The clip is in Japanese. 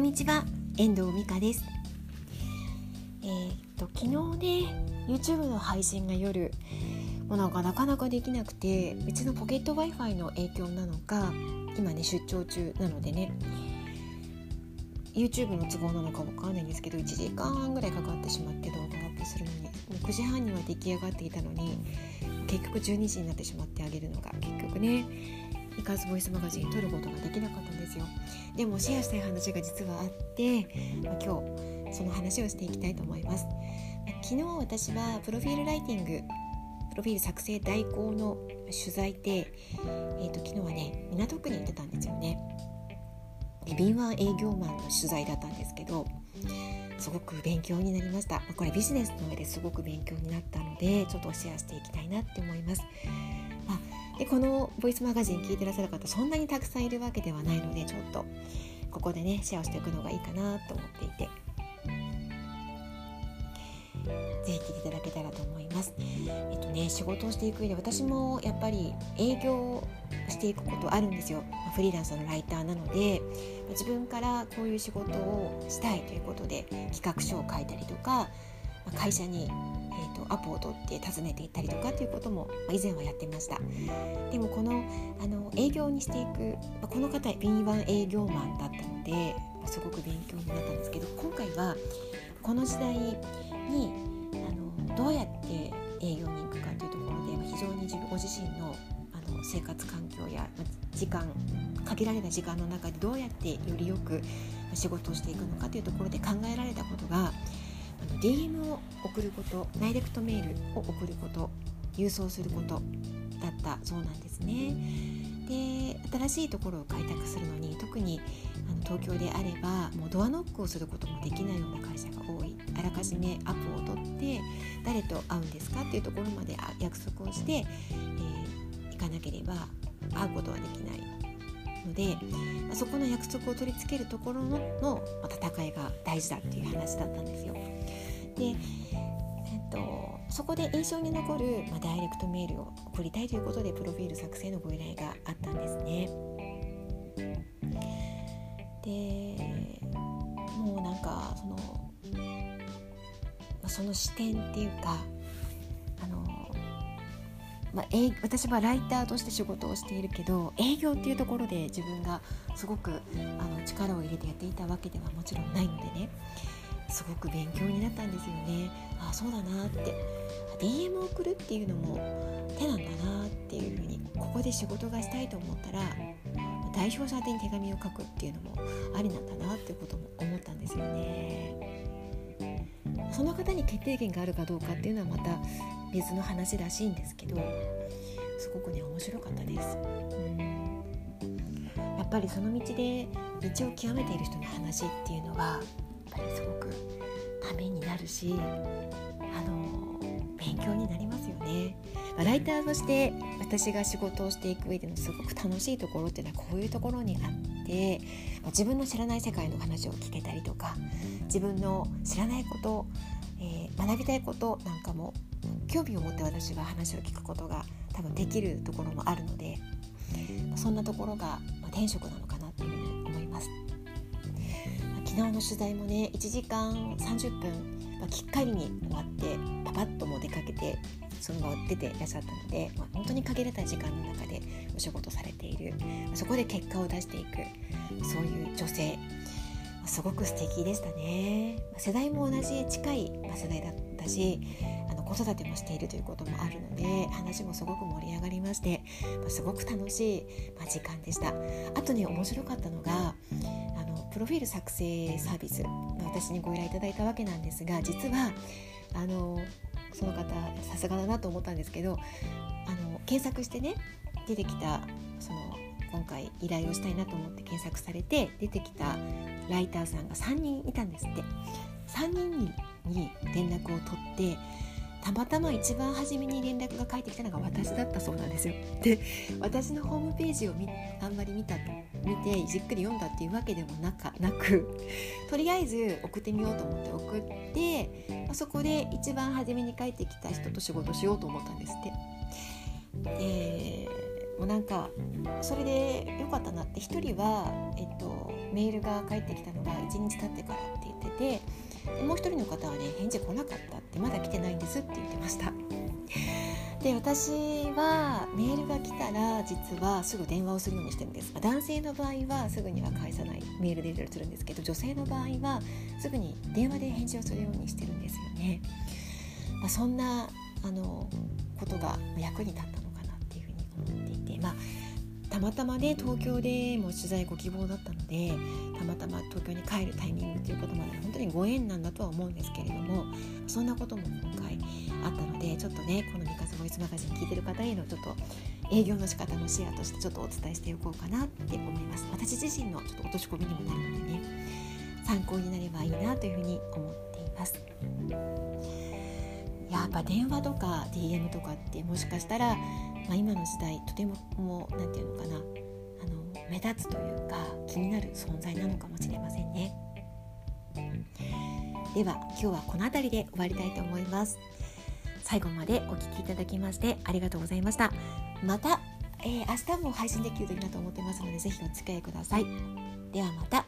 んにちは遠藤美香です。えー、っと昨日ね YouTube の配信が夜もうなんかなかなかできなくてうちのポケット w i f i の影響なのか今ね出張中なのでね YouTube の都合なのかわかんないんですけど1時間半ぐらいかかってしまって動画をアップするのにもう9時半には出来上がっていたのに結局12時になってしまってあげるのが結局ねイカーズボイスマガジン撮ることができなかったんですよ。でもシェアしたい話が実はあって、ま、今日その話をしていきたいと思います。昨日私はプロフィールライティングプロフィール作成代行の取材で、えーと、昨日はね港区に行ってたんですよね。敏腕営業マンの取材だったんですけどすごく勉強になりました。これビジネスの上ですごく勉強になったのでちょっとシェアしていきたいなって思います、あ、でこのボイスマガジン聞いてらっしゃる方そんなにたくさんいるわけではないのでちょっとここでねシェアしていくのがいいかなと思っていてぜひ聞いていただけたらと思います。えっとね仕事をしていく上で私もやっぱり営業をしていくことあるんですよ。フリーランスのライターなので自分からこういう仕事をしたいということで企画書を書いたりとか会社に、えーと、アポを取って訪ねていったりとかということも以前はやってました。でもこのあの営業にしていくこの方敏腕営業マンだったのですごく勉強になったんですけど今回はこの時代にあのどうやって営業に行くかというところで非常に自分ご自身のあの生活環境や時間限られた時間の中でどうやってよりよく仕事をしていくのかというところで考えられたことが DM を送ることダイレクトメールを送ること郵送することだったそうなんですね。で新しいところを開拓するのに特にあの東京であればもうドアノックをすることもできないような会社が多いあらかじめアポを取って誰と会うんですかっていうところまで約束をして、えー、行かなければ会うことはできないので、ま、そこの約束を取り付けるところの、戦いが大事だっていう話だったんですよ。で、えっと、そこで印象に残る、まあ、ダイレクトメールを送りたいということでプロフィール作成のご依頼があったんですね。でもうなんかそのその視点っていうかあの、まあ、え私はライターとして仕事をしているけど営業っていうところで自分がすごくあの力を入れてやっていたわけではもちろんないのでねすごく勉強になったんですよねああそうだなって DM を送るっていうのも手なんだなっていうふうにここで仕事がしたいと思ったら代表者宛に手紙を書くっていうのもありなんだなっていうことも思ったんですよね。その方に決定権があるかどうかっていうのはまた別の話らしいんですけどすごくね面白かったです。うんやっぱりその道で道を極めている人の話っていうのはぱりすごくためになるしあの勉強になりますよね。ライターとして私が仕事をしていく上でのすごく楽しいところっていうのはこういうところにあって自分の知らない世界の話を聞けたりとか自分の知らないこと、えー、学びたいことなんかも興味を持って私は話を聞くことが多分できるところもあるのでそんなところが、ま天職昨日の取材もね1時間30分、まあ、きっかりに終わってパパッとも出かけてその場を出ていらっしゃったので、まあ、本当に限られた時間の中でお仕事されている。そこで結果を出していくそういう女性。すごく素敵でしたね。世代も同じ近い世代だったしあの子育てもしているということもあるので話もすごく盛り上がりましてすごく楽しい時間でした。あとね面白かったのがプロフィール作成サービス私にご依頼いただいたわけなんですが実はあのその方さすがだなと思ったんですけどあの検索してね出てきたその今回依頼をしたいなと思って検索されて出てきたライターさんが3人いたんですって。3人に連絡を取ってたまたま一番初めに連絡が返ってきたのが私だったそうなんですよ。で私のホームページをあんまり見た見てじっくり読んだっていうわけでもなかなくとりあえず送ってみようと思って送ってそこで一番初めに帰ってきた人と仕事しようと思ったんですって。でもうなんかそれで良かったなって1人は、えっと、メールが返ってきたのが1日経ってからって言っててでもう一人の方はね返事来なかったってまだ来てないんですって言ってました。で私はメールが来たら実はすぐ電話をするようにしてるんです。男性の場合はすぐには返さないメールでいろいろするんですけど女性の場合はすぐに電話で返事をするようにしてるんですよね、まあ、そんなあのことが役に立ったのかなっていうふうに思っていてまあまたまね東京でも取材ご希望だったのでたまたま東京に帰るタイミングということまで本当にご縁なんだとは思うんですけれどもそんなことも今回あったのでちょっとねこの「三日ボイスマガジン」聞いてる方へのちょっと営業の仕方のシェアとしてちょっとお伝えしておこうかなって思います。私自身のちょっと落とし込みにもなるのでね参考になればいいなというふうに思っています。やっぱ電話とか DM とかってもしかしたら、まあ、今の時代とてももう何て言うのかな。あの目立つというか気になる存在なのかもしれませんね。では今日はこの辺りで終わりたいと思います。最後までお聴きいただきましてありがとうございました。また、えー、明日も配信できるといいなと思ってますのでぜひお付き合いください。ではまた。